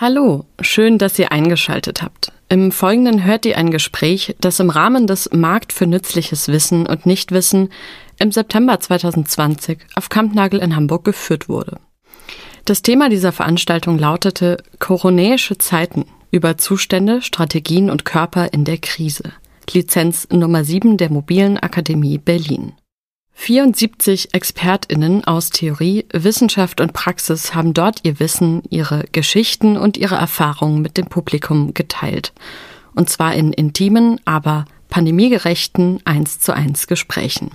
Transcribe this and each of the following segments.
Hallo, schön, dass ihr eingeschaltet habt. Im Folgenden hört ihr ein Gespräch, das im Rahmen des Markt für nützliches Wissen und Nichtwissen im September 2020 auf Kampnagel in Hamburg geführt wurde. Das Thema dieser Veranstaltung lautete Koronäische Zeiten über Zustände, Strategien und Körper in der Krise. Lizenz Nummer 7 der Mobilen Akademie Berlin. 74 ExpertInnen aus Theorie, Wissenschaft und Praxis haben dort ihr Wissen, ihre Geschichten und ihre Erfahrungen mit dem Publikum geteilt. Und zwar in intimen, aber pandemiegerechten 1 zu 1 Gesprächen.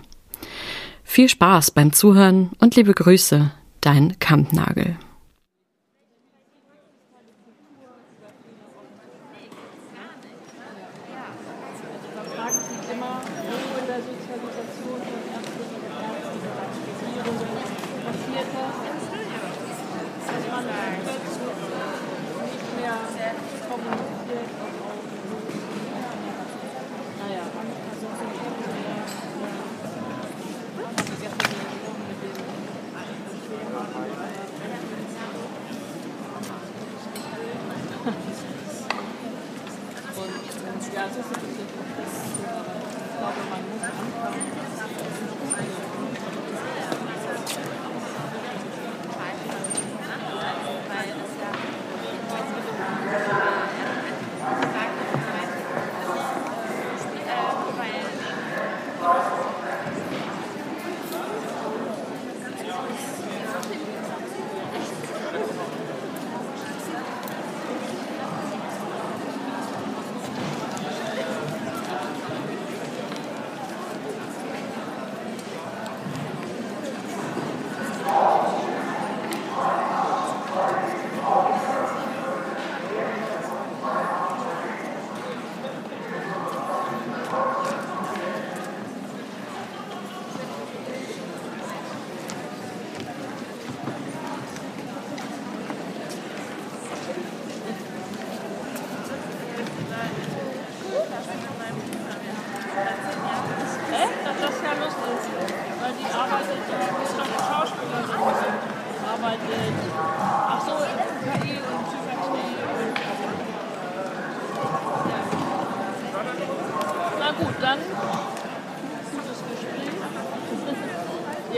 Viel Spaß beim Zuhören und liebe Grüße, dein Kampnagel. Ja, ist es. Ich glaube, man muss anfangen.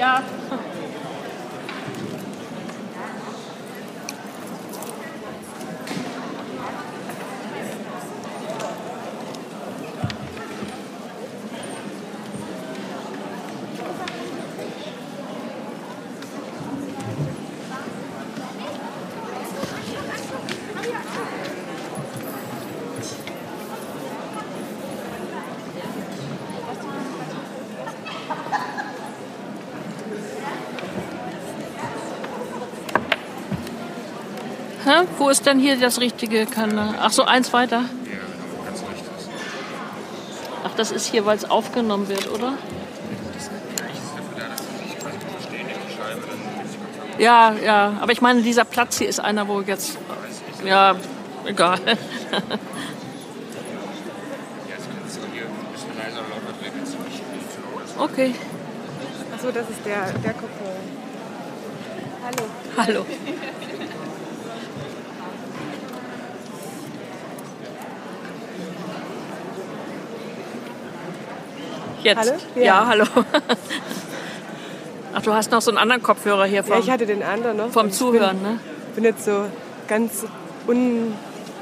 Hä? Wo ist denn hier das richtige Kanal? Ach so, eins weiter. Ach, das ist hier, weil es aufgenommen wird, oder? Ja, ja. Aber ich meine, dieser Platz hier ist einer, wo jetzt. Ja, egal. okay. Achso, das ist der, der Kopfhörer. Hallo. Hallo. Jetzt? Hallo? Ja, Ja. hallo. Ach, du hast noch so einen anderen Kopfhörer hier vom, Ja, ich hatte den anderen noch. vom ich Zuhören, ne? bin, bin jetzt so ganz un,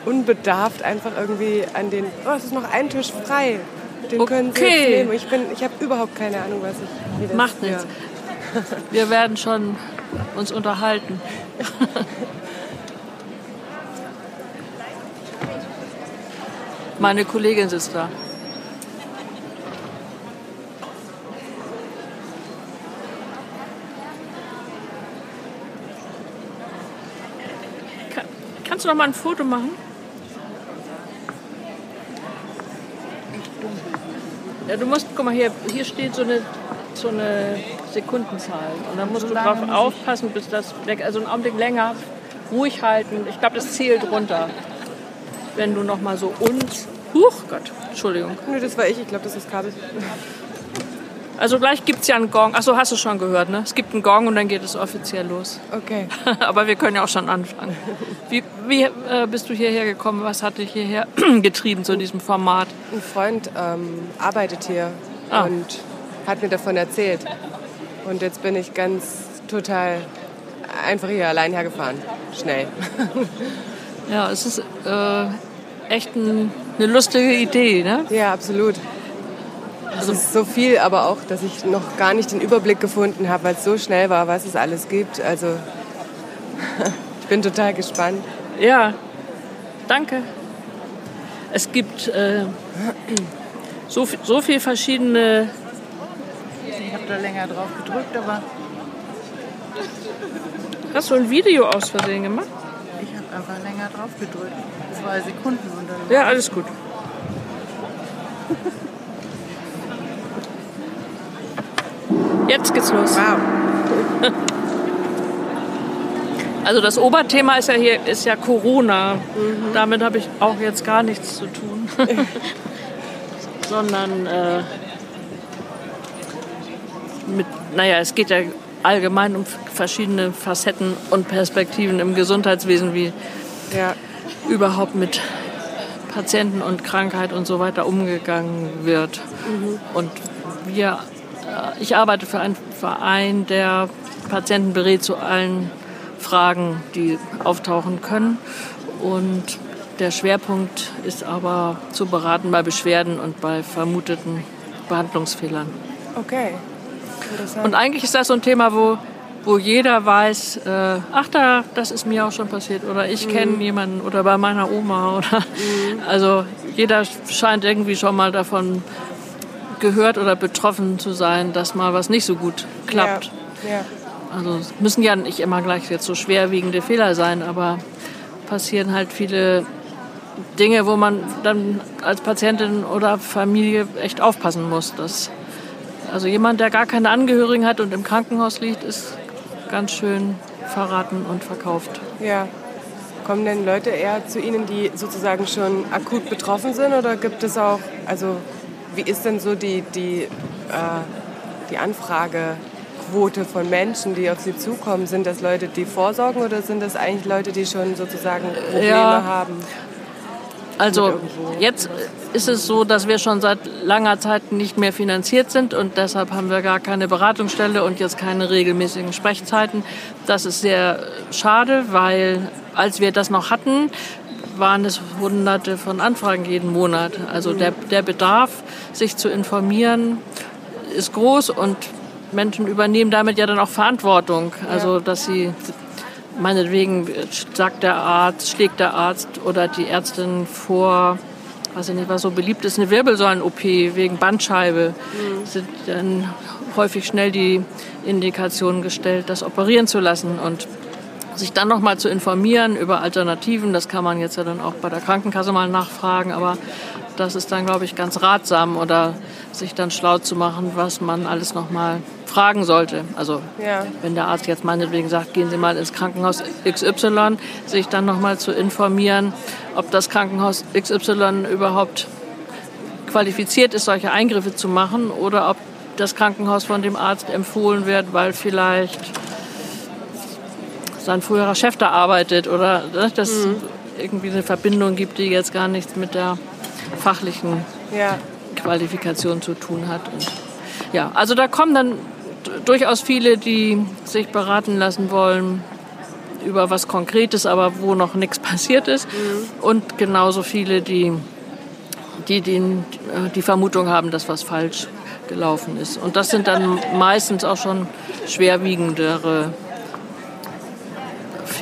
unbedarft einfach irgendwie an den. Oh, es ist noch ein Tisch frei. Den können Sie Okay. jetzt nehmen. Ich, bin, ich habe überhaupt keine Ahnung, was ich. Wie das Macht nichts. Wir werden schon uns unterhalten. Meine Kollegin sitzt da. Kannst du noch mal ein Foto machen? Ja, du musst, guck mal hier, hier steht so eine, so eine Sekundenzahl. Und dann musst du drauf aufpassen, bis das weg, also einen Augenblick länger ruhig halten. Ich glaube, das zählt runter. Wenn du noch mal so uns, huch Gott, Entschuldigung. Nö, das war ich. Ich glaube, das ist Kabel. Also gleich gibt es ja einen Gong. Achso, hast du schon gehört, ne? Es gibt einen Gong und dann geht es offiziell los. Okay. Aber wir können ja auch schon anfangen. Wie, wie äh, bist du hierher gekommen? Was hat dich hierher getrieben zu diesem Format? Ein Freund ähm, arbeitet hier Ah. und hat mir davon erzählt. Und jetzt bin ich ganz total einfach hier allein hergefahren. Schnell. Ja, es ist äh, echt ein, eine lustige Idee, ne? Ja, absolut. Es ist so viel, aber auch, dass ich noch gar nicht den Überblick gefunden habe, weil es so schnell war, was es alles gibt. Also ich bin total gespannt. Ja, danke. Es gibt äh, so, viel- so viel verschiedene. Ich habe da länger drauf gedrückt, aber Hast du ein Video aus Versehen gemacht? ich habe einfach länger drauf gedrückt. Zwei Sekunden und dann Ja, alles gut. Jetzt geht's los. Wow. Also das Oberthema ist ja hier ist ja Corona. Damit habe ich auch jetzt gar nichts zu tun. Sondern äh, mit, naja, es geht ja allgemein um verschiedene Facetten und Perspektiven im Gesundheitswesen, wie Ja, überhaupt mit Patienten und Krankheit und so weiter umgegangen wird. Und wir, ich arbeite für einen Verein, der Patienten berät zu allen Fragen, die auftauchen können. Und der Schwerpunkt ist aber zu beraten bei Beschwerden und bei vermuteten Behandlungsfehlern. okay. Und eigentlich ist das so ein Thema, wo, wo jeder weiß, äh, ach da, das ist mir auch schon passiert oder ich kenne jemanden oder bei meiner Oma oder also jeder scheint irgendwie schon mal davon gehört oder betroffen zu sein, dass mal was nicht so gut klappt. Ja, ja. Also es müssen ja nicht immer gleich jetzt so schwerwiegende Fehler sein, aber passieren halt viele Dinge, wo man dann als Patientin oder Familie echt aufpassen muss. Dass, also jemand, der gar keine Angehörigen hat und im Krankenhaus liegt, ist ganz schön verraten und verkauft. ja. Kommen denn Leute eher zu Ihnen, die sozusagen schon akut betroffen sind? Oder gibt es auch, also wie ist denn so die, die, äh, die Anfragequote von Menschen, die auf Sie zukommen? Sind das Leute, die vorsorgen oder sind das eigentlich Leute, die schon sozusagen Probleme Ja. haben? Also jetzt ist es so, dass wir schon seit langer Zeit nicht mehr finanziert sind und deshalb haben wir gar keine Beratungsstelle und jetzt keine regelmäßigen Sprechzeiten. Das ist sehr schade, weil als wir das noch hatten, waren es hunderte von Anfragen jeden Monat. Also der, der Bedarf, sich zu informieren, ist groß und Menschen übernehmen damit ja dann auch Verantwortung. Also dass sie meinetwegen sagt der Arzt, schlägt der Arzt oder die Ärztin vor, weiß ich nicht, was so beliebt ist, eine Wirbelsäulen-OP wegen Bandscheibe, sind dann häufig schnell die Indikationen gestellt, das operieren zu lassen und sich dann noch mal zu informieren über Alternativen, das kann man jetzt ja dann auch bei der Krankenkasse mal nachfragen, aber das ist dann, glaube ich, ganz ratsam oder sich dann schlau zu machen, was man alles noch mal fragen sollte. Also Ja. wenn der Arzt jetzt meinetwegen sagt, gehen Sie mal ins Krankenhaus XY, sich dann noch mal zu informieren, ob das Krankenhaus XY überhaupt qualifiziert ist, solche Eingriffe zu machen oder ob das Krankenhaus von dem Arzt empfohlen wird, weil vielleicht sein früherer Chef da arbeitet oder ne, dass es irgendwie eine Verbindung gibt, die jetzt gar nichts mit der fachlichen Ja, Qualifikation zu tun hat. Und ja, also da kommen dann durchaus viele, die sich beraten lassen wollen über was Konkretes, aber wo noch nichts passiert ist. Und genauso viele, die, die den, die Vermutung haben, dass was falsch gelaufen ist. Und das sind dann meistens auch schon schwerwiegendere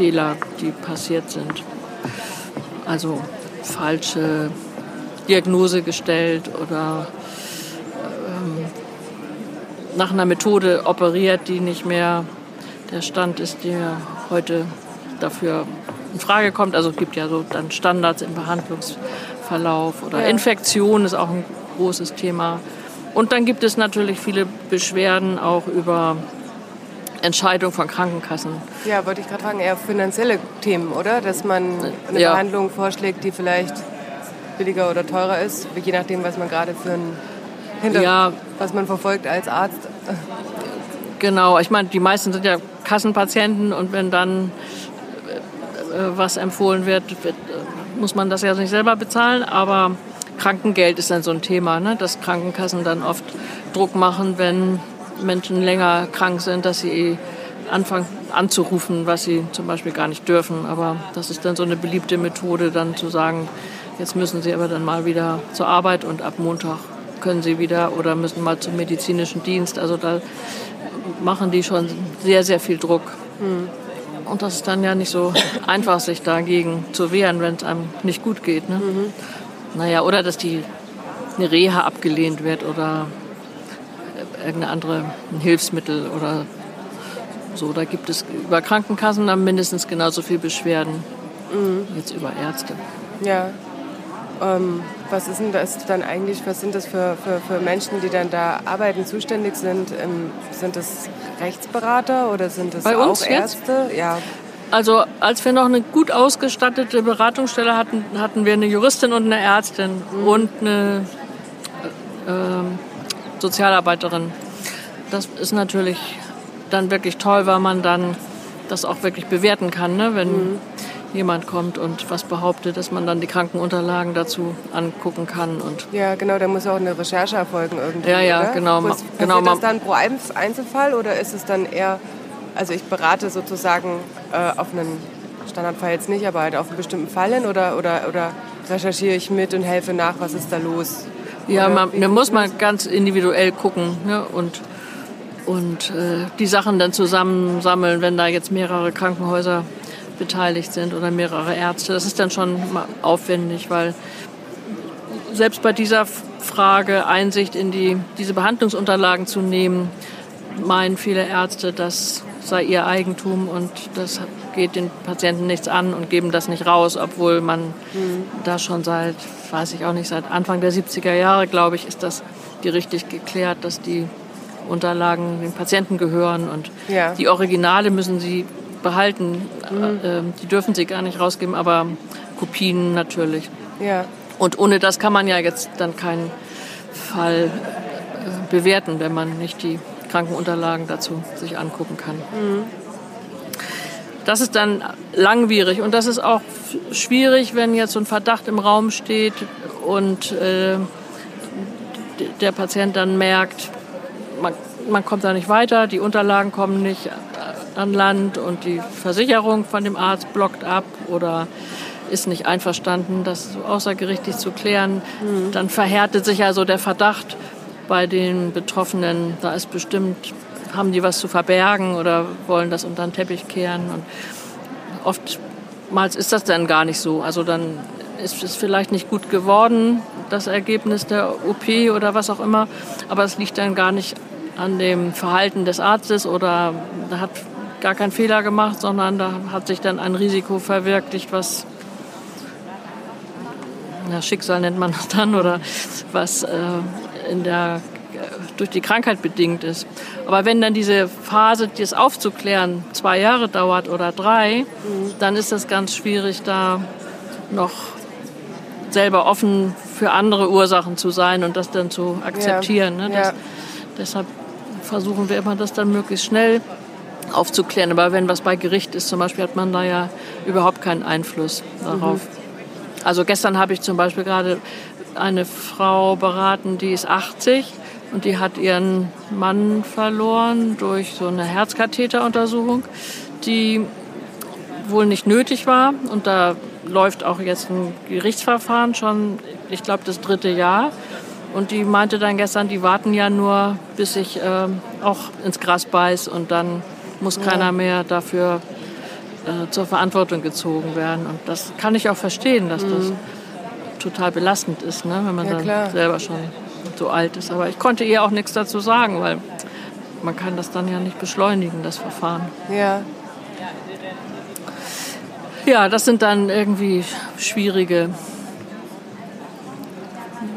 Fehler, die passiert sind. Also falsche Diagnose gestellt oder ähm, nach einer Methode operiert, die nicht mehr der Stand ist, der heute dafür in Frage kommt. Also es gibt ja so dann Standards im Behandlungsverlauf oder Ja. Infektion ist auch ein großes Thema. Und dann gibt es natürlich viele Beschwerden auch über Entscheidung von Krankenkassen. ja wollte ich gerade fragen, eher finanzielle Themen, oder? Dass man eine Ja. Behandlung vorschlägt, die vielleicht billiger oder teurer ist, je nachdem, was man gerade für ein hinter, ja, was man verfolgt als Arzt. Genau, ich meine, die meisten sind ja Kassenpatienten und wenn dann äh, was empfohlen wird, wird, äh, muss man das ja nicht selber bezahlen, aber Krankengeld ist dann so ein Thema, ne? dass Krankenkassen dann oft Druck machen, wenn Menschen länger krank sind, dass sie anfangen anzurufen, was sie zum Beispiel gar nicht dürfen. Aber das ist dann so eine beliebte Methode, dann zu sagen, jetzt müssen sie aber dann mal wieder zur Arbeit und ab Montag können sie wieder oder müssen mal zum medizinischen Dienst. Also da machen die schon sehr, sehr viel Druck. Mhm. Und das ist dann ja nicht so einfach, sich dagegen zu wehren, wenn es einem nicht gut geht. Ne? Mhm. Naja, oder dass die eine Reha abgelehnt wird oder irgendeine andere ein Hilfsmittel oder so. Da gibt es über Krankenkassen dann mindestens genauso viel Beschwerden mhm. jetzt über Ärzte. Ja. Ähm, was ist denn das dann eigentlich, was sind das für, für, für Menschen, die dann da arbeiten, zuständig sind? Ähm, sind das Rechtsberater oder sind das Bei auch uns Ärzte? Jetzt? Ja. Also als wir noch eine gut ausgestattete Beratungsstelle hatten, hatten wir eine Juristin und eine Ärztin mhm. und eine äh, Sozialarbeiterin. Das ist natürlich dann wirklich toll, weil man dann das auch wirklich bewerten kann, ne? wenn mhm. jemand kommt und was behauptet, dass man dann die Krankenunterlagen dazu angucken kann. Und ja, genau, da muss auch eine Recherche erfolgen irgendwie. Ja, ja, oder? genau. Was, genau das dann pro Einzelfall oder ist es dann eher, also ich berate sozusagen äh, auf einen Standardfall jetzt nicht, aber halt auf einen bestimmten Fall hin oder, oder, oder recherchiere ich mit und helfe nach, was ist da los? Ja, man, man muss mal ganz individuell gucken ne? und und äh, die Sachen dann zusammensammeln, wenn da jetzt mehrere Krankenhäuser beteiligt sind oder mehrere Ärzte. Das ist dann schon aufwendig, weil selbst bei dieser Frage Einsicht in die, diese Behandlungsunterlagen zu nehmen, meinen viele Ärzte, das sei ihr Eigentum und das geht den Patienten nichts an und geben das nicht raus, obwohl man mhm. da schon seit, weiß ich auch nicht, seit Anfang der 70er Jahre, glaube ich, ist das richtig geklärt, dass die Unterlagen den Patienten gehören und ja. die Originale müssen sie behalten. Mhm. Äh, die dürfen sie gar nicht rausgeben, aber Kopien natürlich. Ja. Und ohne das kann man ja jetzt dann keinen Fall äh, bewerten, wenn man nicht die Krankenunterlagen dazu sich angucken kann. Mhm. Das ist dann langwierig und das ist auch schwierig, wenn jetzt so ein Verdacht im Raum steht und äh, der Patient dann merkt, man, man kommt da nicht weiter, die Unterlagen kommen nicht an Land und die Versicherung von dem Arzt blockt ab oder ist nicht einverstanden, das so außergerichtlich zu klären. Mhm. Dann verhärtet sich also der Verdacht bei den Betroffenen, da ist bestimmt, haben die was zu verbergen oder wollen das unter den Teppich kehren. Und oftmals ist das dann gar nicht so. Also dann ist es vielleicht nicht gut geworden, das Ergebnis der OP oder was auch immer, aber es liegt dann gar nicht an dem Verhalten des Arztes oder da hat gar keinen Fehler gemacht, sondern da hat sich dann ein Risiko verwirklicht, was Schicksal nennt man das dann oder was äh, in der, durch die Krankheit bedingt ist. Aber wenn dann diese Phase, das aufzuklären, zwei Jahre dauert oder drei, mhm. dann ist es ganz schwierig, da noch selber offen für andere Ursachen zu sein und das dann zu akzeptieren. Ja. Ne? Das, ja. Deshalb versuchen wir immer, das dann möglichst schnell aufzuklären. Aber wenn was bei Gericht ist, zum Beispiel, hat man da ja überhaupt keinen Einfluss darauf. Mhm. Also gestern habe ich zum Beispiel gerade eine Frau beraten, die ist 80 und die hat ihren Mann verloren durch so eine Herzkatheteruntersuchung, die wohl nicht nötig war. Und da läuft auch jetzt ein Gerichtsverfahren schon, ich glaube, das dritte Jahr. Und die meinte dann gestern, die warten ja nur, bis ich äh, auch ins Gras beiß und dann muss ja. keiner mehr dafür äh, zur Verantwortung gezogen werden. Und das kann ich auch verstehen, dass mhm. das total belastend ist, ne, wenn man ja, dann klar. selber schon so alt ist. Aber ich konnte ihr auch nichts dazu sagen, weil man kann das dann ja nicht beschleunigen, das Verfahren. Ja. Ja, das sind dann irgendwie schwierige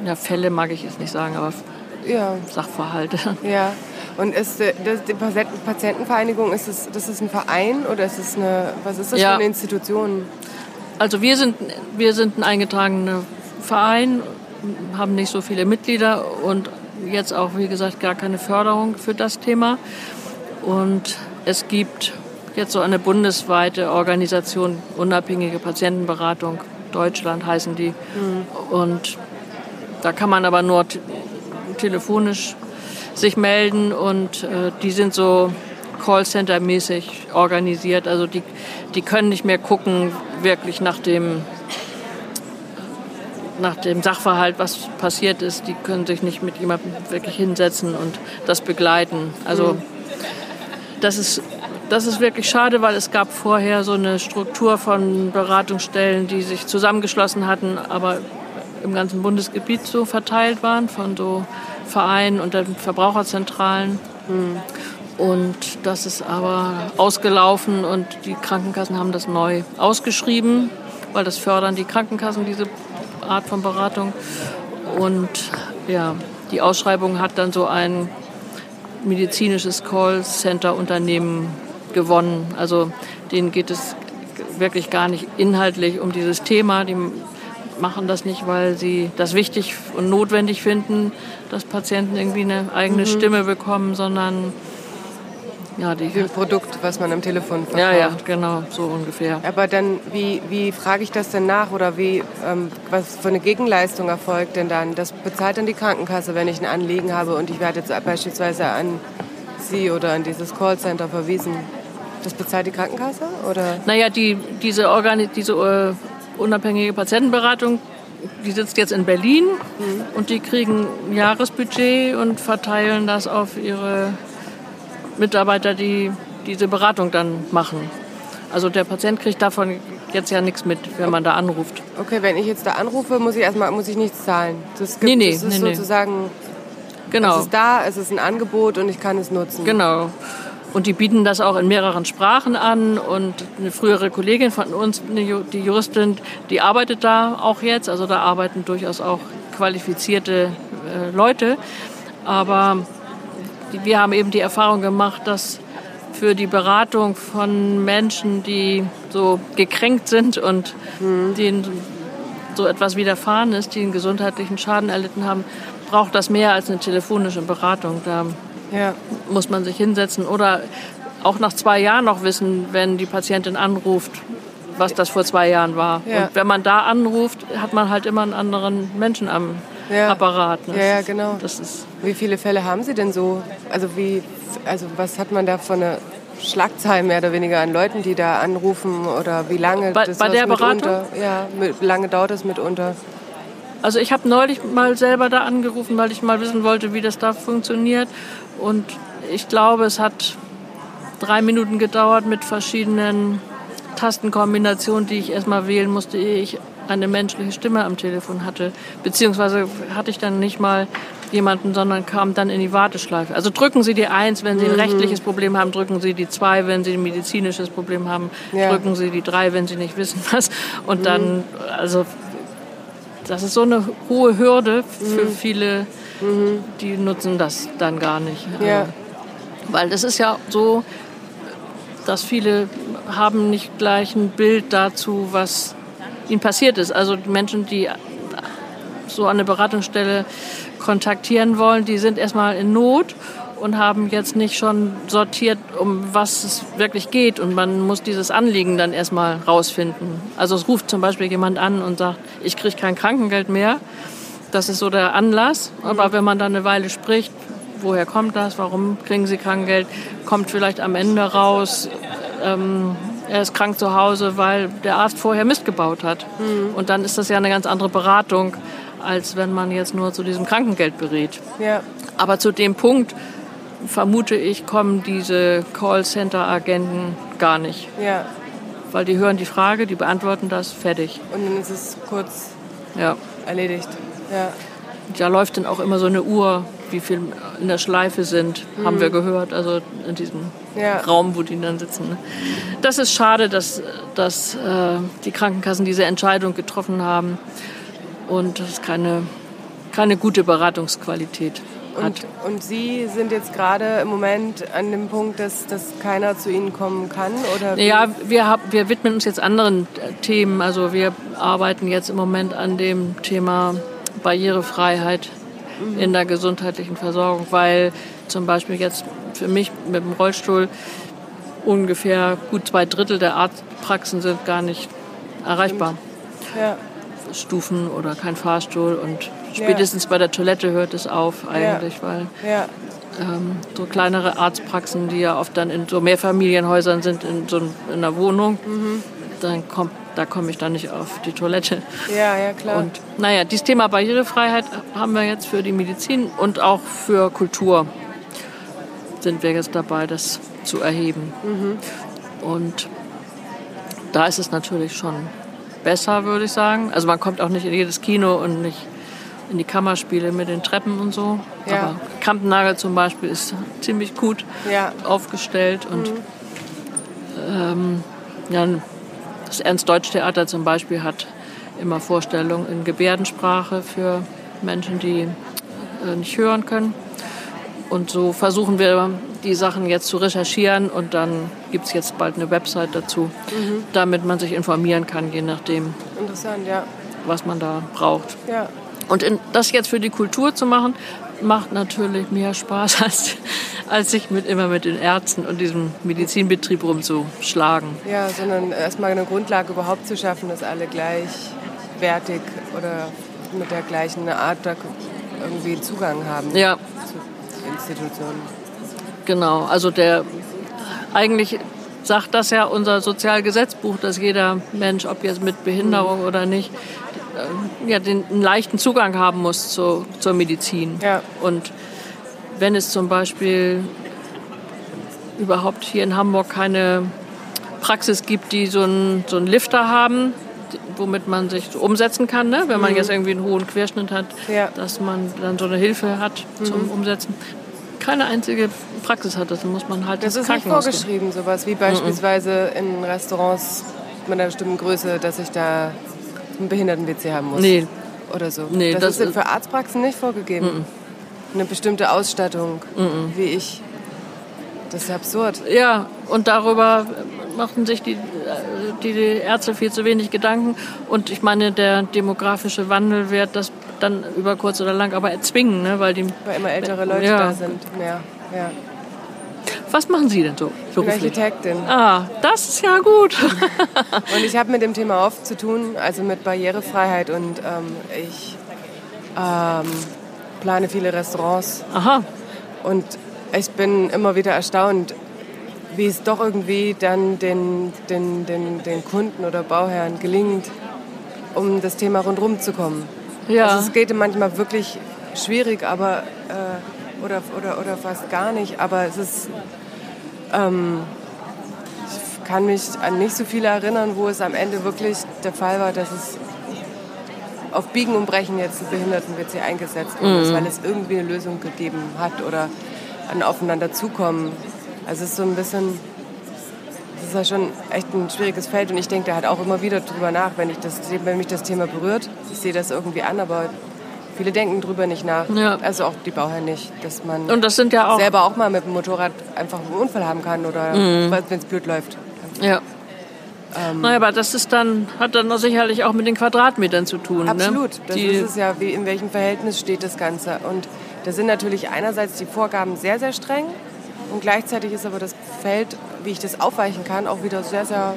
ja, Fälle mag ich jetzt nicht sagen, aber ja. Sachverhalte. Ja. Und ist äh, das, die Patientenvereinigung, ist es, das ist ein Verein oder ist es eine, was ist das ja. für eine Institution? Also wir sind, wir sind ein eingetragener Verein, haben nicht so viele Mitglieder und jetzt auch, wie gesagt, gar keine Förderung für das Thema. Und es gibt jetzt so eine bundesweite Organisation, unabhängige Patientenberatung, Deutschland heißen die. Mhm. Und da kann man aber nur telefonisch sich melden und äh, die sind so Callcenter-mäßig organisiert. Also die, die können nicht mehr gucken, wirklich nach dem, nach dem Sachverhalt, was passiert ist. Die können sich nicht mit jemandem wirklich hinsetzen und das begleiten. Also mhm. das ist das ist wirklich schade, weil es gab vorher so eine Struktur von Beratungsstellen, die sich zusammengeschlossen hatten, aber im ganzen Bundesgebiet so verteilt waren von so Vereinen und den Verbraucherzentralen. Mhm. Und das ist aber ausgelaufen und die Krankenkassen haben das neu ausgeschrieben, weil das fördern die Krankenkassen, diese Art von Beratung. Und ja, die Ausschreibung hat dann so ein medizinisches Callcenter-Unternehmen gewonnen. Also denen geht es wirklich gar nicht inhaltlich um dieses Thema. Die machen das nicht, weil sie das wichtig und notwendig finden, dass Patienten irgendwie eine eigene mhm. Stimme bekommen, sondern ja, die ein Produkt, was man am Telefon verkauft. Ja, ja, genau, so ungefähr. Aber dann, wie, wie frage ich das denn nach oder wie, ähm, was für eine Gegenleistung erfolgt denn dann? Das bezahlt dann die Krankenkasse, wenn ich ein Anliegen habe und ich werde jetzt beispielsweise an Sie oder an dieses Callcenter verwiesen. Das bezahlt die Krankenkasse? Oder? Naja, die, diese, Organi diese uh, unabhängige Patientenberatung, die sitzt jetzt in Berlin mhm. und die kriegen ein Jahresbudget und verteilen das auf ihre Mitarbeiter, die diese Beratung dann machen. Also der Patient kriegt davon jetzt ja nichts mit, wenn man da anruft. Okay, wenn ich jetzt da anrufe, muss ich erstmal muss ich nichts zahlen. Das gibt, nee, nee, das ist nee, sozusagen genau. es ist da, es ist ein Angebot und ich kann es nutzen. Genau. Und die bieten das auch in mehreren Sprachen an. Und eine frühere Kollegin von uns, die Juristin, die arbeitet da auch jetzt. Also da arbeiten durchaus auch qualifizierte äh, Leute. Aber wir haben eben die Erfahrung gemacht, dass für die Beratung von Menschen, die so gekränkt sind und mhm. denen so etwas widerfahren ist, die einen gesundheitlichen Schaden erlitten haben, braucht das mehr als eine telefonische Beratung. Da ja. muss man sich hinsetzen oder auch nach zwei Jahren noch wissen, wenn die Patientin anruft, was das vor zwei Jahren war. Ja. Und wenn man da anruft, hat man halt immer einen anderen Menschen am ja. Apparat. Ne? Ja, ja, genau. Das ist wie viele Fälle haben Sie denn so? Also, wie, also was hat man da von einer Schlagzahl mehr oder weniger an Leuten, die da anrufen oder wie lange bei, das bei der Beratung? Ja, wie lange dauert das mitunter? Also ich habe neulich mal selber da angerufen, weil ich mal wissen wollte, wie das da funktioniert. Und ich glaube, es hat drei Minuten gedauert mit verschiedenen Tastenkombinationen, die ich erstmal wählen musste, ehe ich eine menschliche Stimme am Telefon hatte. Beziehungsweise hatte ich dann nicht mal jemanden, sondern kam dann in die Warteschleife. Also drücken Sie die Eins, wenn Sie ein mhm. rechtliches Problem haben, drücken Sie die Zwei, wenn Sie ein medizinisches Problem haben, ja. drücken Sie die Drei, wenn Sie nicht wissen was. Und mhm. dann, also das ist so eine hohe Hürde für mhm. viele, mhm. die nutzen das dann gar nicht. Ja. Weil das ist ja so, dass viele haben nicht gleich ein Bild dazu, was ihnen passiert ist. Also Menschen, die so eine Beratungsstelle kontaktieren wollen, die sind erstmal in Not und haben jetzt nicht schon sortiert, um was es wirklich geht. Und man muss dieses Anliegen dann erstmal rausfinden. Also es ruft zum Beispiel jemand an und sagt, ich kriege kein Krankengeld mehr. Das ist so der Anlass. Aber wenn man dann eine Weile spricht, woher kommt das, warum kriegen Sie Krankengeld, kommt vielleicht am Ende raus, ähm, er ist krank zu Hause, weil der Arzt vorher Mist gebaut hat. Mhm. Und dann ist das ja eine ganz andere Beratung, als wenn man jetzt nur zu diesem Krankengeld berät. Ja. Aber zu dem Punkt, vermute ich, kommen diese Callcenter-Agenten gar nicht. Ja. Weil die hören die Frage, die beantworten das, fertig. Und dann ist es kurz ja. erledigt. Ja. Da läuft dann auch immer so eine Uhr, wie viel in der Schleife sind, mhm. haben wir gehört, also in diesem ja. Raum, wo die dann sitzen. Das ist schade, dass, dass äh, die Krankenkassen diese Entscheidung getroffen haben und es keine, keine gute Beratungsqualität hat. Und, und Sie sind jetzt gerade im Moment an dem Punkt, dass, dass keiner zu Ihnen kommen kann? Oder ja, wir, hab, wir widmen uns jetzt anderen Themen. Also wir arbeiten jetzt im Moment an dem Thema Barrierefreiheit mhm. in der gesundheitlichen Versorgung, weil zum Beispiel jetzt für mich mit dem Rollstuhl ungefähr gut zwei Drittel der Arztpraxen sind gar nicht erreichbar. Ja. Stufen oder kein Fahrstuhl und spätestens ja. bei der Toilette hört es auf eigentlich, ja. weil ähm, so kleinere Arztpraxen, die ja oft dann in so Mehrfamilienhäusern sind, in so in einer Wohnung, mhm. dann kommt da komme ich dann nicht auf die Toilette. Ja, ja, klar. Und naja, dieses Thema Barrierefreiheit haben wir jetzt für die Medizin und auch für Kultur sind wir jetzt dabei, das zu erheben. Mhm. Und da ist es natürlich schon besser, würde ich sagen. Also man kommt auch nicht in jedes Kino und nicht in die Kammerspiele mit den Treppen und so. Ja. Aber Kampnagel zum Beispiel ist ziemlich gut ja. aufgestellt und mhm. ähm, ja, das Ernst-Deutsch-Theater zum Beispiel hat immer Vorstellungen in Gebärdensprache für Menschen, die äh, nicht hören können. Und so versuchen wir die Sachen jetzt zu recherchieren und dann gibt es jetzt bald eine Website dazu, mhm. damit man sich informieren kann, je nachdem, ja. was man da braucht. Ja. Und in, das jetzt für die Kultur zu machen, macht natürlich mehr Spaß, als, als sich mit, immer mit den Ärzten und diesem Medizinbetrieb rumzuschlagen. Ja, sondern erstmal eine Grundlage überhaupt zu schaffen, dass alle gleichwertig oder mit der gleichen Art da irgendwie Zugang haben ja. zu Institutionen. Genau, also der eigentlich sagt das ja unser Sozialgesetzbuch, dass jeder Mensch, ob jetzt mit Behinderung mhm. oder nicht, äh, ja, den einen leichten Zugang haben muss zu, zur Medizin. Ja. Und wenn es zum Beispiel überhaupt hier in Hamburg keine Praxis gibt, die so einen, so einen Lifter haben, womit man sich so umsetzen kann, ne? wenn man mhm. jetzt irgendwie einen hohen Querschnitt hat, ja. dass man dann so eine Hilfe hat mhm. zum Umsetzen. Keine einzige Praxis hat das, dann muss man halt das ist nicht vorgeschrieben, gehen. sowas wie beispielsweise mhm. in Restaurants mit einer bestimmten Größe, dass ich da einen Behinderten-WC haben muss. Nee. Oder so. Nee, das, das ist für Arztpraxen nicht vorgegeben. Eine bestimmte Ausstattung, mhm. wie ich. Das ist absurd. Ja, und darüber machen sich die, die Ärzte viel zu wenig Gedanken. Und ich meine, der demografische Wandel wird das dann über kurz oder lang aber erzwingen, ne? weil die weil immer ältere Leute ja. da sind. Mehr. Ja. Was machen Sie denn so? Ich bin Architektin. Ah, das ist ja gut. und ich habe mit dem Thema oft zu tun, also mit Barrierefreiheit und ähm, ich ähm, plane viele Restaurants. Aha. Und ich bin immer wieder erstaunt, wie es doch irgendwie dann den, den, den, den Kunden oder Bauherren gelingt, um das Thema rundherum zu kommen. Ja. Also es geht manchmal wirklich schwierig, aber äh, oder, oder, oder fast gar nicht. Aber es ist ähm, ich kann mich an nicht so viele erinnern, wo es am Ende wirklich der Fall war, dass es auf Biegen und Brechen jetzt ein Behinderten-WC eingesetzt wurde, mhm. weil es irgendwie eine Lösung gegeben hat oder ein Aufeinanderzukommen. Also es ist so ein bisschen, es ist ja schon echt ein schwieriges Feld und ich denke da halt auch immer wieder drüber nach, wenn, ich das, wenn mich das Thema berührt. Ich sehe das irgendwie an, aber Viele denken drüber nicht nach. Ja. Also auch die Bauherren nicht, dass man Und das sind ja auch selber auch mal mit dem Motorrad einfach einen Unfall haben kann oder mhm. wenn es blöd läuft. Ja. Ähm, naja, aber das ist dann, hat dann sicherlich auch mit den Quadratmetern zu tun. Ne? Absolut. Ne? Das die ist es ja, wie, in welchem Verhältnis steht das Ganze. Und da sind natürlich einerseits die Vorgaben sehr, sehr streng und gleichzeitig ist aber das Feld, wie ich das aufweichen kann, auch wieder sehr, sehr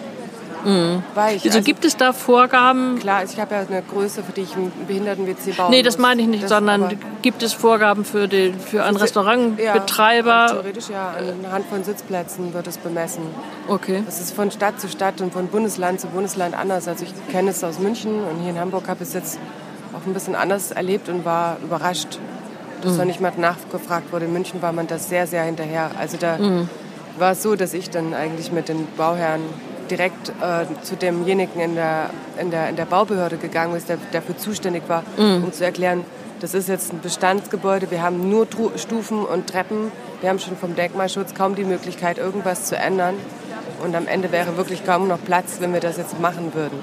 Mhm. Weich. Also, also, gibt es da Vorgaben? Klar, ich habe ja eine Größe, für die ich einen Behinderten-WC baue. Nee, das meine ich nicht, das sondern gibt es Vorgaben für, den, für einen Restaurantbetreiber? Ja, theoretisch ja, anhand von Sitzplätzen wird es bemessen. Okay. Das ist von Stadt zu Stadt und von Bundesland zu Bundesland anders. Also ich kenne es aus München und hier in Hamburg habe ich es jetzt auch ein bisschen anders erlebt und war überrascht, dass mhm. noch nicht mal nachgefragt wurde. In München war man das sehr, sehr hinterher. Also da mhm. war es so, dass ich dann eigentlich mit den Bauherren direkt äh, zu demjenigen in der, in, der, in der Baubehörde gegangen ist, der dafür zuständig war, mhm. um zu erklären, das ist jetzt ein Bestandsgebäude, wir haben nur Tru Stufen und Treppen, wir haben schon vom Denkmalschutz kaum die Möglichkeit, irgendwas zu ändern. Und am Ende wäre wirklich kaum noch Platz, wenn wir das jetzt machen würden.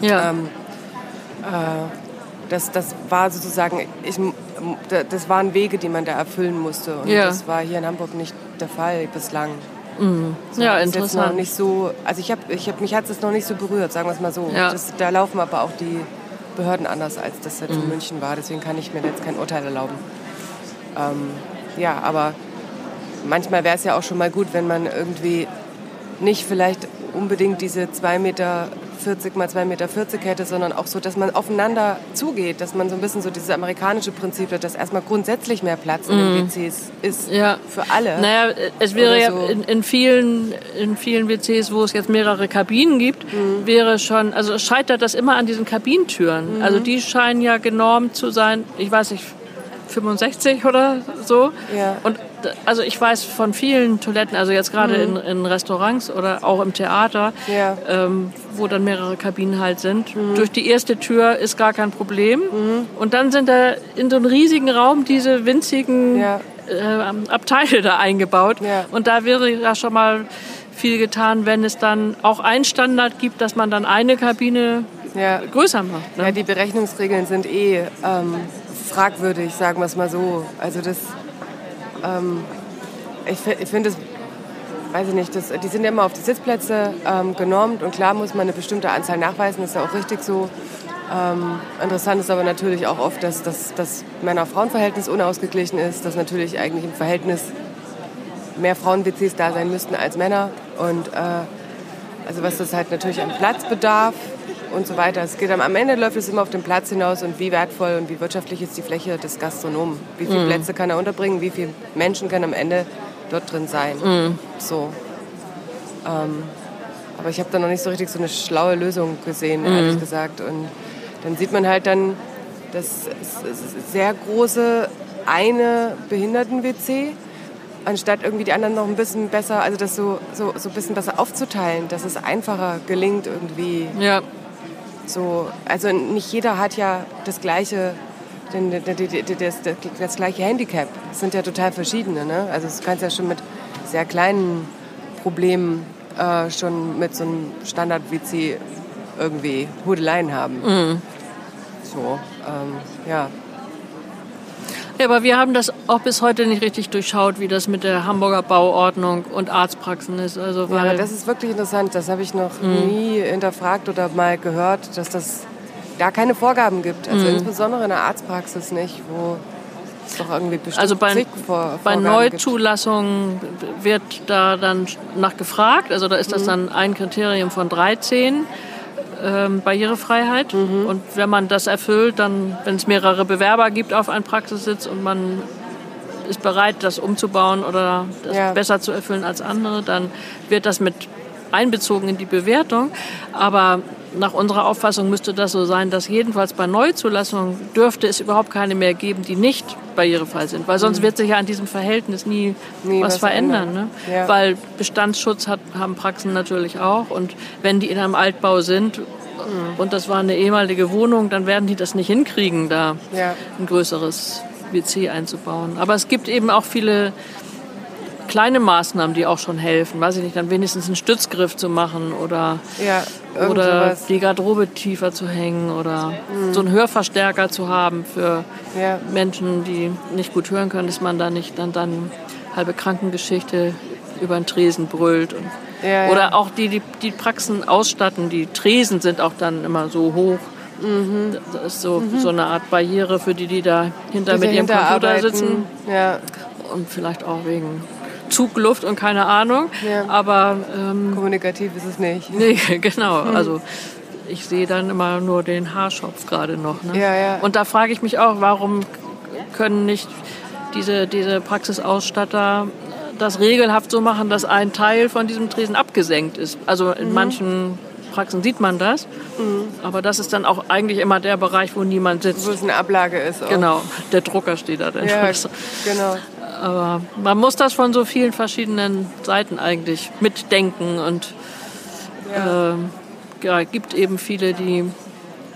Ja. Ähm, äh, das, das war sozusagen, ich, das waren Wege, die man da erfüllen musste. Und ja. das war hier in Hamburg nicht der Fall bislang. Mhm. So, ja, interessant. nicht so, also ich habe, ich hab, mich hat es noch nicht so berührt, sagen wir es mal so. Ja. Das, da laufen aber auch die Behörden anders, als das jetzt in Mhm. München war. Deswegen kann ich mir jetzt kein Urteil erlauben. Ähm, ja, aber manchmal wäre es ja auch schon mal gut, wenn man irgendwie nicht vielleicht unbedingt diese 2,40 Meter mal 2,40 Meter hätte, sondern auch so, dass man aufeinander zugeht, dass man so ein bisschen so dieses amerikanische Prinzip hat, dass erstmal grundsätzlich mehr Platz in den WCs ist Mhm. Ja. für alle. Naja, es wäre ja so. in, in, vielen, in vielen WCs, wo es jetzt mehrere Kabinen gibt, Mhm. wäre schon, also scheitert das immer an diesen Kabinentüren. Mhm. Also die scheinen ja genormt zu sein, ich weiß nicht, 65 oder so. Ja. Und also ich weiß von vielen Toiletten, also jetzt gerade in, Mhm. in Restaurants oder auch im Theater, Ja. Mhm. ähm, wo dann mehrere Kabinen halt sind. Durch die erste Tür ist gar kein Problem. Und dann sind da in so einem riesigen Raum diese winzigen Ja. äh, Abteile da eingebaut. Ja. Und da wäre ja schon mal viel getan, wenn es dann auch einen Standard gibt, dass man dann eine Kabine größer macht. Ne? Ja, die Berechnungsregeln sind eh ähm, fragwürdig, sagen wir es mal so. Also das, ähm, ich, ich finde es, weiß ich nicht, das, die sind ja immer auf die Sitzplätze ähm, genormt und klar muss man eine bestimmte Anzahl nachweisen, das ist ja auch richtig so. Ähm, interessant ist aber natürlich auch oft, dass dass das Männer-Frauen-Verhältnis unausgeglichen ist, dass natürlich eigentlich im Verhältnis mehr Frauen-WCs da sein müssten als Männer und äh, also was das halt natürlich an Platz bedarf und so weiter. Es geht am, am Ende läuft es immer auf den Platz hinaus und wie wertvoll und wie wirtschaftlich ist die Fläche des Gastronomen. Wie viele Plätze kann er unterbringen, wie viele Menschen können am Ende dort drin sein. So. Ähm, aber ich habe da noch nicht so richtig so eine schlaue Lösung gesehen, ehrlich gesagt. Und dann sieht man halt dann das sehr große eine Behinderten-WC anstatt irgendwie die anderen noch ein bisschen besser, also das so, so, so ein bisschen besser aufzuteilen, dass es einfacher gelingt irgendwie Ja. So. Also nicht jeder hat ja das gleiche, das, das, das gleiche Handicap. Es sind ja total verschiedene. Ne? Also es kannst ja schon mit sehr kleinen Problemen äh, schon mit so einem Standard-WC irgendwie Hudeleien haben. So, ähm, ja. Ja, aber wir haben das auch bis heute nicht richtig durchschaut, wie das mit der Hamburger Bauordnung und Arztpraxen ist. Also Ja, aber das ist wirklich interessant. Das habe ich noch nie hinterfragt oder mal gehört, dass das da keine Vorgaben gibt. Also insbesondere in der Arztpraxis nicht, wo es doch irgendwie bestimmt Also bei, Vor bei Vorgaben gibt. Neuzulassungen wird da dann nach gefragt. Also da ist Mhm. das dann ein Kriterium von 13, ähm, Barrierefreiheit. Mhm. Und wenn man das erfüllt, dann, wenn es mehrere Bewerber gibt auf einen Praxissitz und man ist bereit, das umzubauen oder das Ja. besser zu erfüllen als andere, dann wird das mit einbezogen in die Bewertung. Aber nach unserer Auffassung müsste das so sein, dass jedenfalls bei Neuzulassungen dürfte es überhaupt keine mehr geben, die nicht barrierefrei sind. Weil sonst wird sich ja an diesem Verhältnis nie, Mhm. Nie was, was verändern. ändern. Ne? Ja. Weil Bestandsschutz hat, haben Praxen natürlich auch. Und wenn die in einem Altbau sind Mhm. und das war eine ehemalige Wohnung, dann werden die das nicht hinkriegen, da Ja. ein größeres WC einzubauen. Aber es gibt eben auch viele kleine Maßnahmen, die auch schon helfen. Weiß ich nicht, dann wenigstens einen Stützgriff zu machen oder, Ja, oder sowas. die Garderobe tiefer zu hängen oder so einen Hörverstärker zu haben für Ja. Menschen, die nicht gut hören können, dass man da nicht dann, dann halbe Krankengeschichte über den Tresen brüllt. Und, Ja. Oder auch die, die die Praxen ausstatten. Die Tresen sind auch dann immer so hoch. Mhm. Das ist so, so eine Art Barriere für die, die da hinter Diese mit ihrem Computer sitzen. Ja, Und vielleicht auch wegen Zugluft und keine Ahnung. Ja. Aber ähm, kommunikativ ist es nicht. nee, genau. Hm. Also ich sehe dann immer nur den Haarschopf gerade noch. Ne? Ja, ja. Und da frage ich mich auch, warum können nicht diese, diese Praxisausstatter das regelhaft so machen, dass ein Teil von diesem Tresen abgesenkt ist. Also Mhm. in manchen Praxen sieht man das, aber das ist dann auch eigentlich immer der Bereich, wo niemand sitzt. Wo es eine Ablage ist. Auch. Genau, der Drucker steht da dann. Ja, genau. Aber man muss das von so vielen verschiedenen Seiten eigentlich mitdenken und Ja. ähm, ja, gibt eben viele, die,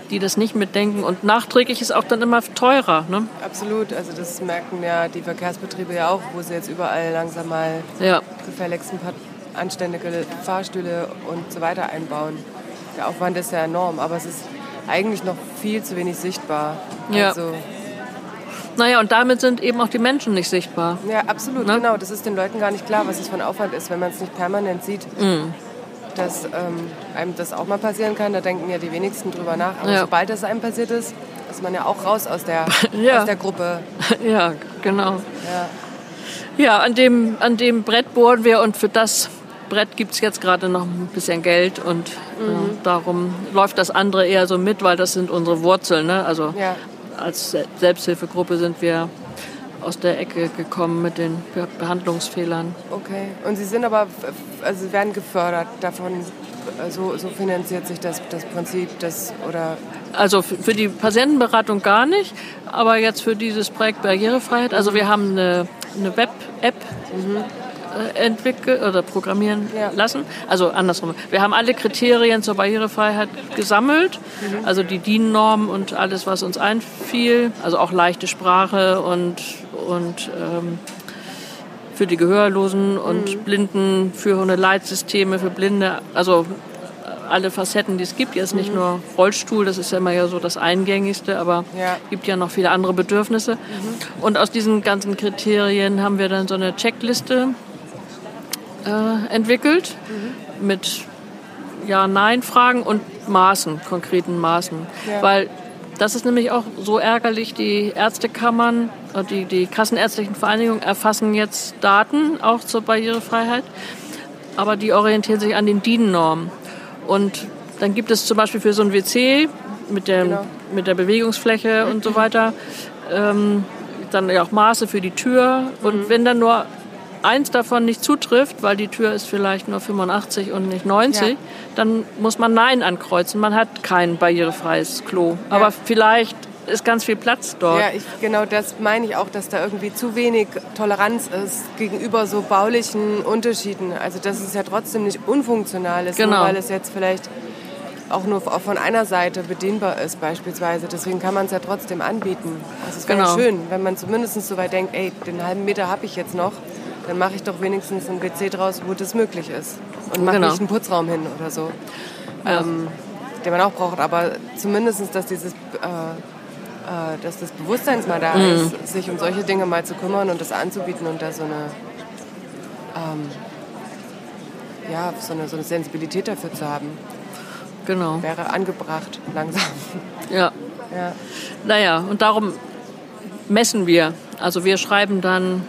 die das nicht mitdenken und nachträglich ist auch dann immer teurer. Ne? Absolut. Also das merken ja die Verkehrsbetriebe ja auch, wo sie jetzt überall langsam mal Ja, gefälligst ein paar anständige Fahrstühle und so weiter einbauen. Der Aufwand ist ja enorm, aber es ist eigentlich noch viel zu wenig sichtbar. Ja. Also, naja, und damit sind eben auch die Menschen nicht sichtbar. ja, absolut, Ne? genau. Das ist den Leuten gar nicht klar, was es für ein Aufwand ist, wenn man es nicht permanent sieht. Mhm. dass ähm, einem das auch mal passieren kann. Da denken ja die wenigsten drüber nach. Aber Ja. sobald das einem passiert ist, ist man ja auch raus aus der, Ja. aus der Gruppe. Ja, genau. Ja. Ja, an dem, an dem Brett bohren wir und für das Brett gibt es jetzt gerade noch ein bisschen Geld und Mhm. äh, darum läuft das andere eher so mit, weil das sind unsere Wurzeln. Ne? Also Ja. Als Se- Selbsthilfegruppe sind wir aus der Ecke gekommen mit den Be Behandlungsfehlern. Okay. Und Sie sind aber, also Sie werden gefördert davon, äh, so, so finanziert sich das, das Prinzip, das, oder, Also für die Patientenberatung gar nicht, aber jetzt für dieses Projekt Barrierefreiheit. Also wir haben eine, eine Web-App äh, entwickelt oder programmieren Ja. lassen. Also andersrum. Wir haben alle Kriterien zur Barrierefreiheit gesammelt, also die DIN-Norm und alles, was uns einfiel, also auch leichte Sprache und, und ähm, für die Gehörlosen und Blinden, führende Leitsysteme für Blinde, also alle Facetten, die es gibt. Jetzt nicht nur Rollstuhl, das ist ja immer ja so das Eingängigste, aber Ja. gibt ja noch viele andere Bedürfnisse. Und aus diesen ganzen Kriterien haben wir dann so eine Checkliste äh, entwickelt mit Ja-Nein-Fragen und Maßen, konkreten Maßen. Ja. Weil das ist nämlich auch so ärgerlich, die Ärztekammern, äh, die, die kassenärztlichen Vereinigungen erfassen jetzt Daten auch zur Barrierefreiheit, aber die orientieren sich an den DIN-Normen. Und dann gibt es zum Beispiel für so ein WC mit der, Genau. mit der Bewegungsfläche und so weiter ähm, dann ja auch Maße für die Tür. Und wenn dann nur eins davon nicht zutrifft, weil die Tür ist vielleicht nur 85 und nicht 90, Ja. dann muss man Nein ankreuzen. Man hat kein barrierefreies Klo. Aber vielleicht ist ganz viel Platz dort. Ja, ich, genau das meine ich auch, dass da irgendwie zu wenig Toleranz ist gegenüber so baulichen Unterschieden. Also dass es ja trotzdem nicht unfunktional ist, Genau. nur weil es jetzt vielleicht auch nur von einer Seite bedienbar ist beispielsweise. Deswegen kann man es ja trotzdem anbieten. Also es wäre Genau. schön, wenn man zumindest so weit denkt, ey, den halben Meter habe ich jetzt noch, dann mache ich doch wenigstens ein WC draus, wo das möglich ist. Und mache Genau. nicht einen Putzraum hin oder so. Ähm, den man auch braucht, aber zumindest, dass dieses... Äh, äh, dass das Bewusstsein mal da Mhm. ist, sich um solche Dinge mal zu kümmern und das anzubieten und da so eine, ähm, ja, so eine, so eine Sensibilität dafür zu haben, Genau. wäre angebracht, langsam. Ja. Ja. Naja, und darum messen wir. Also wir schreiben dann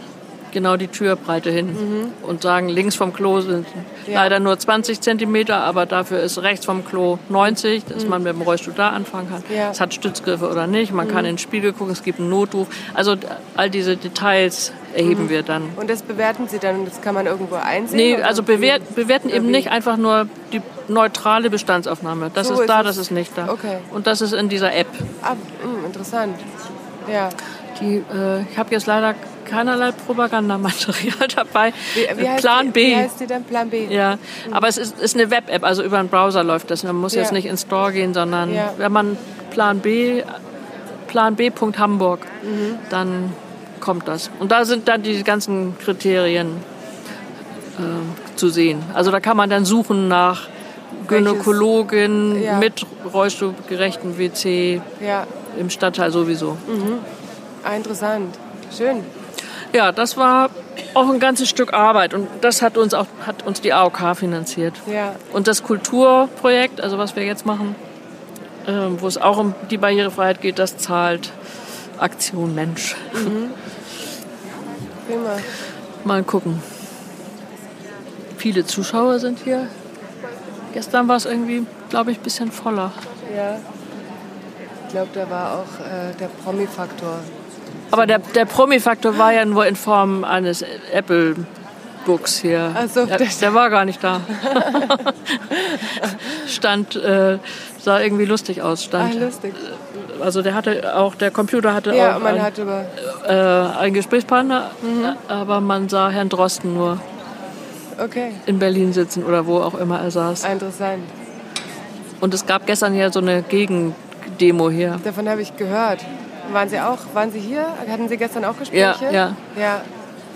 genau die Türbreite hin und sagen, links vom Klo sind Ja. leider nur 20 Zentimeter, aber dafür ist rechts vom Klo 90, dass man mit dem Rollstuhl da anfangen kann. Ja. Es hat Stützgriffe oder nicht, man kann in den Spiegel gucken, es gibt einen Notruf. Also all diese Details erheben wir dann. Und das bewerten Sie dann, das kann man irgendwo einsehen? Nee, also bewert, bewerten Oder eben nicht einfach nur die neutrale Bestandsaufnahme. Das So ist ist da, das ist nicht da. Okay. Und das ist in dieser App. Ah, mh, interessant. Ja. Die, äh, ich habe jetzt leider keinerlei Propagandamaterial dabei. Wie, wie Plan die, B. Wie heißt die denn? Plan B? Ja, aber es ist, ist eine Web-App, also über einen Browser läuft das. Man muss Ja. jetzt nicht ins Store gehen, sondern Ja. wenn man Plan B, Plan B.hamburg, Mhm. dann kommt das. Und da sind dann die ganzen Kriterien äh, zu sehen. Also da kann man dann suchen nach Welches- Gynäkologin Ja. mit rollstuhlgerechten WC Ja. im Stadtteil sowieso. Ah, interessant. Schön. Ja, das war auch ein ganzes Stück Arbeit und das hat uns auch hat uns die AOK finanziert. Ja. Und das Kulturprojekt, also was wir jetzt machen, ähm, wo es auch um die Barrierefreiheit geht, das zahlt Aktion Mensch. Prima. Mal gucken. Viele Zuschauer sind hier. Gestern war es irgendwie, glaube ich, ein bisschen voller. Ja. Ich glaube, da war auch äh, der Promi-Faktor. Aber der, der Promi-Faktor war ja nur in Form eines Apple-Books hier. Ach so, der, der war gar nicht da. Stand, äh, sah irgendwie lustig aus. Ah, Stand, lustig. also der hatte auch, der Computer hatte Ja, auch man ein, hat über. äh, einen Gesprächspartner, Mhm. aber man sah Herrn Drosten nur Okay, in Berlin sitzen oder wo auch immer er saß. interessant. Und es gab gestern ja so eine Gegendemo hier. Davon habe ich gehört. Waren Sie auch? Waren Sie hier? Hatten Sie gestern auch Gespräche? Ja, ja. Ja,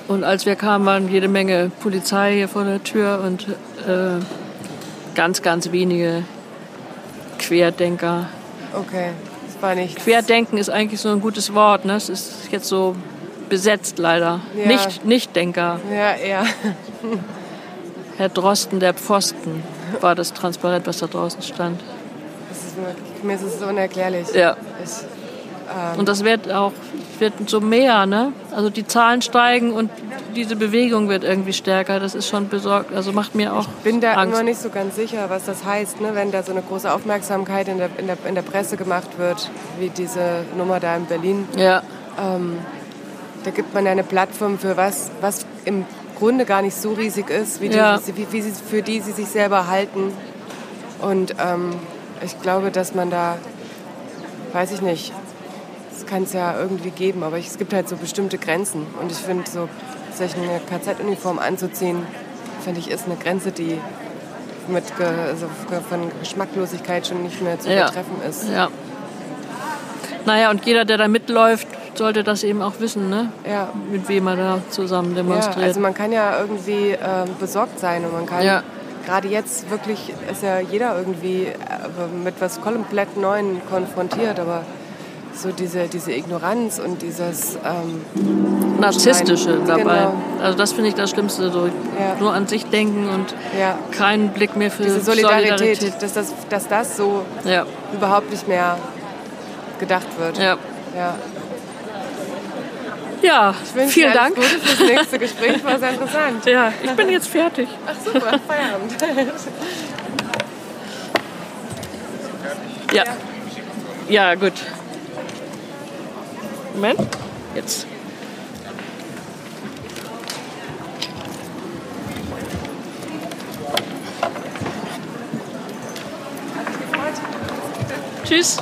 Und als wir kamen, waren jede Menge Polizei hier vor der Tür und äh, ganz, ganz wenige Querdenker. okay. Das war nicht. Querdenken ist eigentlich so ein gutes Wort. Ne? Es ist jetzt so besetzt leider. Ja. Nicht Nichtdenker. Ja, ja. Herr Drosten, der Pfosten. war das transparent, was da draußen stand. Ist mir ist es unerklärlich. Ja. Ich, Und das wird auch wird so mehr, ne? Also die Zahlen steigen und diese Bewegung wird irgendwie stärker. Das ist schon besorgt, also macht mir auch bin da Angst. immer nicht so ganz sicher, was das heißt, ne? wenn da so eine große Aufmerksamkeit in der, in, der, in der Presse gemacht wird, wie diese Nummer da in Berlin. Ja, Da gibt man ja eine Plattform für was, was im Grunde gar nicht so riesig ist, wie, die, Ja. wie, wie sie, für die sie sich selber halten. Und ähm, ich glaube, dass man da, weiß ich nicht, das kann es ja irgendwie geben, aber ich, es gibt halt so bestimmte Grenzen. Und ich finde, so sich eine KZ-Uniform anzuziehen, finde ich, ist eine Grenze, die mit also von Geschmacklosigkeit schon nicht mehr zu Ja. übertreffen ist. ja. Naja, und jeder, der da mitläuft, sollte das eben auch wissen, ne? Ja. Mit wem er da zusammen Ja, demonstriert. also man kann ja irgendwie ähm, besorgt sein und man kann Ja. gerade jetzt wirklich ist ja jeder irgendwie äh, mit was komplett Neuen konfrontiert, aber so diese, diese Ignoranz und dieses ähm, Narzisstische Nein, dabei. genau. Also das finde ich das Schlimmste. So Ja. Nur an sich denken und ja, keinen Blick mehr für diese Solidarität, Solidarität. Dass, das, dass das so Ja, überhaupt nicht mehr gedacht wird. ja. Ja. Ja, vielen Dank. Gute fürs nächste Gespräch, war sehr interessant. Ja, ich bin jetzt fertig. Ach super, Feierabend. Ja. Ja, gut. Moment. Jetzt. Tschüss.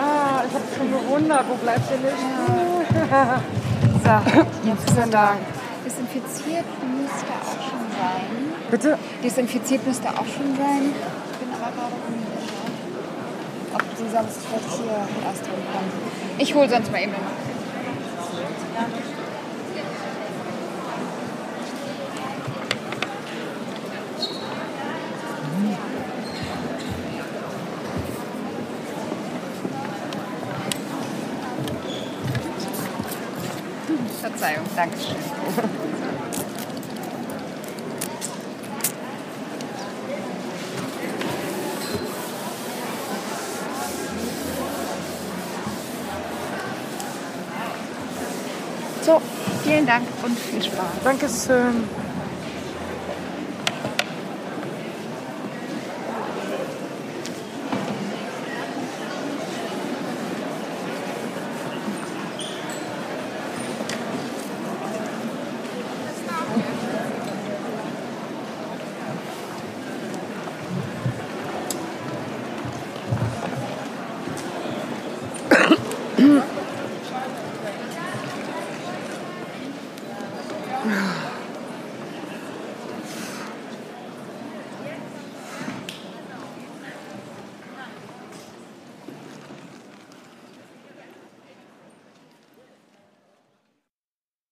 Ah, ich habe schon gewundert, wo bleibt ihr nicht? so, jetzt ist er da. Desinfiziert müsste auch schon sein. Bitte? Desinfiziert müsste auch schon sein. Ich bin aber gerade unsicher, ob sie sonst vielleicht hier erst rumkommen. Ich hole sonst mal eben. Verzeihung, Dankeschön. So, vielen Dank und viel Spaß. Dankeschön.